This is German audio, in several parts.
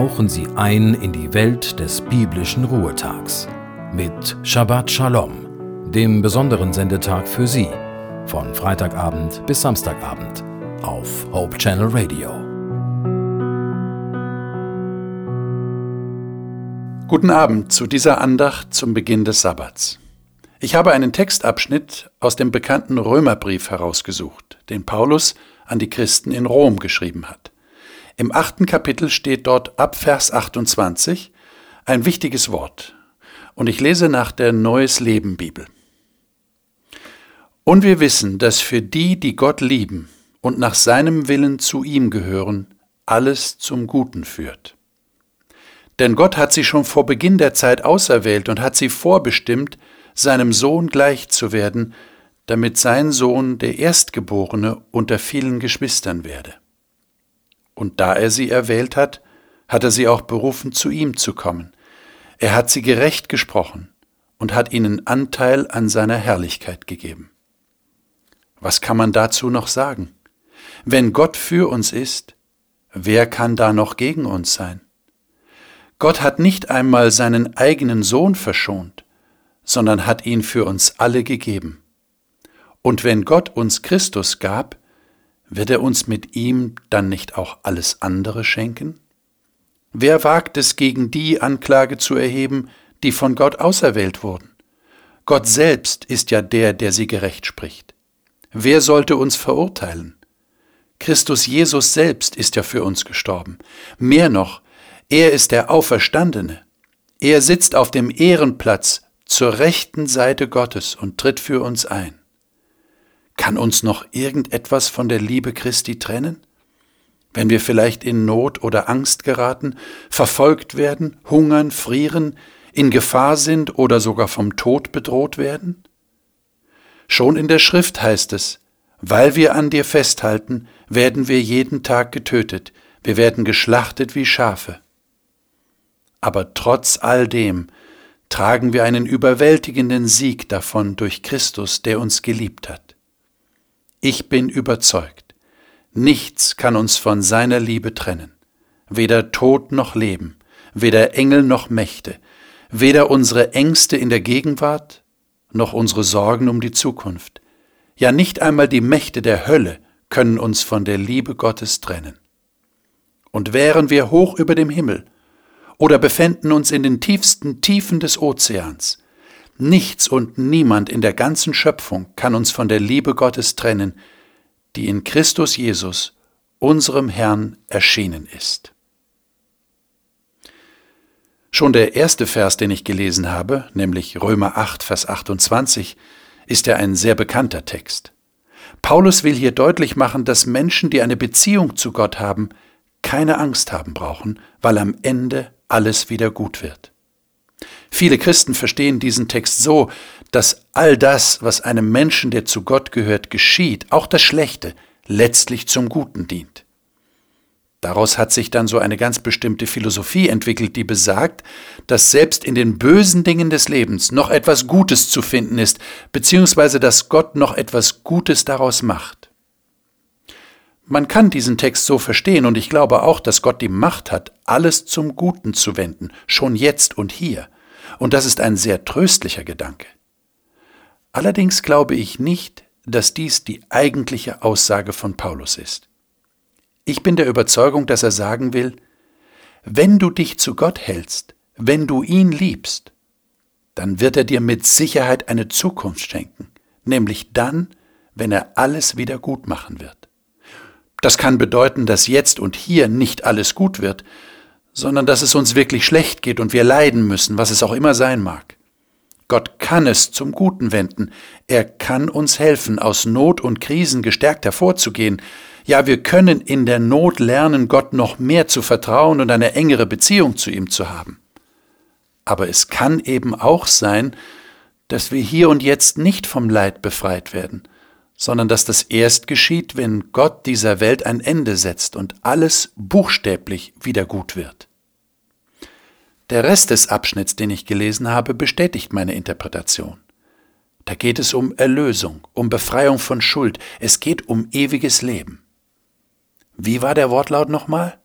tauchen Sie ein in die Welt des biblischen Ruhetags mit Shabbat Shalom, dem besonderen Sendetag für Sie, von Freitagabend bis Samstagabend auf Hope Channel Radio. Guten Abend zu dieser Andacht zum Beginn des Sabbats. Ich habe einen Textabschnitt aus dem bekannten Römerbrief herausgesucht, den Paulus an die Christen in Rom geschrieben hat. Im achten Kapitel steht dort ab Vers 28 ein wichtiges Wort. Und ich lese nach der Neues Leben Bibel. Und wir wissen, dass für die, die Gott lieben und nach seinem Willen zu ihm gehören, alles zum Guten führt. Denn Gott hat sie schon vor Beginn der Zeit auserwählt und hat sie vorbestimmt, seinem Sohn gleich zu werden, damit sein Sohn der Erstgeborene unter vielen Geschwistern werde. Und da er sie erwählt hat, hat er sie auch berufen, zu ihm zu kommen. Er hat sie gerecht gesprochen und hat ihnen Anteil an seiner Herrlichkeit gegeben. Was kann man dazu noch sagen? Wenn Gott für uns ist, wer kann da noch gegen uns sein? Gott hat nicht einmal seinen eigenen Sohn verschont, sondern hat ihn für uns alle gegeben. Und wenn Gott uns Christus gab, wird er uns mit ihm dann nicht auch alles andere schenken? Wer wagt es gegen die Anklage zu erheben, die von Gott auserwählt wurden? Gott selbst ist ja der, der sie gerecht spricht. Wer sollte uns verurteilen? Christus Jesus selbst ist ja für uns gestorben. Mehr noch, er ist der Auferstandene. Er sitzt auf dem Ehrenplatz zur rechten Seite Gottes und tritt für uns ein. Kann uns noch irgendetwas von der Liebe Christi trennen? Wenn wir vielleicht in Not oder Angst geraten, verfolgt werden, hungern, frieren, in Gefahr sind oder sogar vom Tod bedroht werden? Schon in der Schrift heißt es, weil wir an dir festhalten, werden wir jeden Tag getötet, wir werden geschlachtet wie Schafe. Aber trotz all dem tragen wir einen überwältigenden Sieg davon durch Christus, der uns geliebt hat. Ich bin überzeugt, nichts kann uns von seiner Liebe trennen, weder Tod noch Leben, weder Engel noch Mächte, weder unsere Ängste in der Gegenwart noch unsere Sorgen um die Zukunft. Ja, nicht einmal die Mächte der Hölle können uns von der Liebe Gottes trennen. Und wären wir hoch über dem Himmel oder befänden uns in den tiefsten Tiefen des Ozeans, Nichts und niemand in der ganzen Schöpfung kann uns von der Liebe Gottes trennen, die in Christus Jesus, unserem Herrn, erschienen ist. Schon der erste Vers, den ich gelesen habe, nämlich Römer 8, Vers 28, ist ja ein sehr bekannter Text. Paulus will hier deutlich machen, dass Menschen, die eine Beziehung zu Gott haben, keine Angst haben brauchen, weil am Ende alles wieder gut wird. Viele Christen verstehen diesen Text so, dass all das, was einem Menschen, der zu Gott gehört, geschieht, auch das Schlechte, letztlich zum Guten dient. Daraus hat sich dann so eine ganz bestimmte Philosophie entwickelt, die besagt, dass selbst in den bösen Dingen des Lebens noch etwas Gutes zu finden ist, beziehungsweise dass Gott noch etwas Gutes daraus macht. Man kann diesen Text so verstehen und ich glaube auch, dass Gott die Macht hat, alles zum Guten zu wenden, schon jetzt und hier. Und das ist ein sehr tröstlicher Gedanke. Allerdings glaube ich nicht, dass dies die eigentliche Aussage von Paulus ist. Ich bin der Überzeugung, dass er sagen will, wenn du dich zu Gott hältst, wenn du ihn liebst, dann wird er dir mit Sicherheit eine Zukunft schenken, nämlich dann, wenn er alles wieder gut machen wird. Das kann bedeuten, dass jetzt und hier nicht alles gut wird, sondern dass es uns wirklich schlecht geht und wir leiden müssen, was es auch immer sein mag. Gott kann es zum Guten wenden. Er kann uns helfen, aus Not und Krisen gestärkt hervorzugehen. Ja, wir können in der Not lernen, Gott noch mehr zu vertrauen und eine engere Beziehung zu ihm zu haben. Aber es kann eben auch sein, dass wir hier und jetzt nicht vom Leid befreit werden, sondern dass das erst geschieht, wenn Gott dieser Welt ein Ende setzt und alles buchstäblich wieder gut wird. Der Rest des Abschnitts, den ich gelesen habe, bestätigt meine Interpretation. Da geht es um Erlösung, um Befreiung von Schuld, es geht um ewiges Leben. Wie war der Wortlaut nochmal?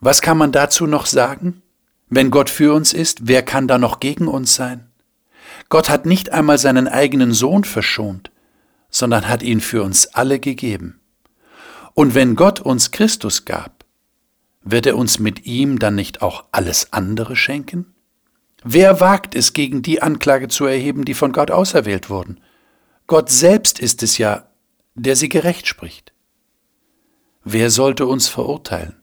Was kann man dazu noch sagen? Wenn Gott für uns ist, wer kann da noch gegen uns sein? Gott hat nicht einmal seinen eigenen Sohn verschont, sondern hat ihn für uns alle gegeben. Und wenn Gott uns Christus gab, wird er uns mit ihm dann nicht auch alles andere schenken? Wer wagt es, gegen die Anklage zu erheben, die von Gott auserwählt wurden? Gott selbst ist es ja, der sie gerecht spricht. Wer sollte uns verurteilen?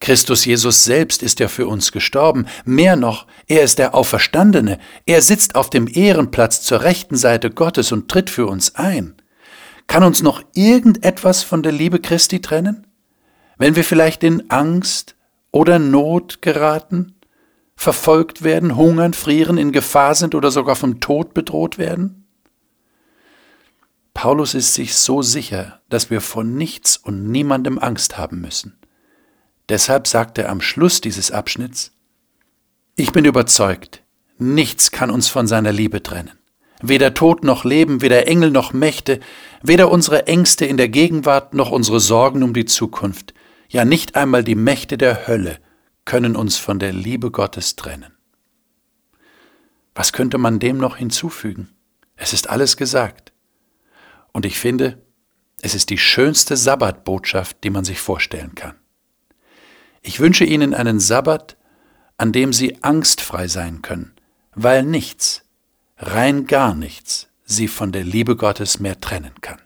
Christus Jesus selbst ist ja für uns gestorben. Mehr noch, er ist der Auferstandene. Er sitzt auf dem Ehrenplatz zur rechten Seite Gottes und tritt für uns ein. Kann uns noch irgendetwas von der Liebe Christi trennen? Wenn wir vielleicht in Angst oder Not geraten, verfolgt werden, hungern, frieren, in Gefahr sind oder sogar vom Tod bedroht werden? Paulus ist sich so sicher, dass wir vor nichts und niemandem Angst haben müssen. Deshalb sagt er am Schluss dieses Abschnitts, Ich bin überzeugt, nichts kann uns von seiner Liebe trennen. Weder Tod noch Leben, weder Engel noch Mächte, weder unsere Ängste in der Gegenwart noch unsere Sorgen um die Zukunft, ja nicht einmal die Mächte der Hölle können uns von der Liebe Gottes trennen. Was könnte man dem noch hinzufügen? Es ist alles gesagt. Und ich finde, es ist die schönste Sabbatbotschaft, die man sich vorstellen kann. Ich wünsche Ihnen einen Sabbat, an dem Sie angstfrei sein können, weil nichts, rein gar nichts, Sie von der Liebe Gottes mehr trennen kann.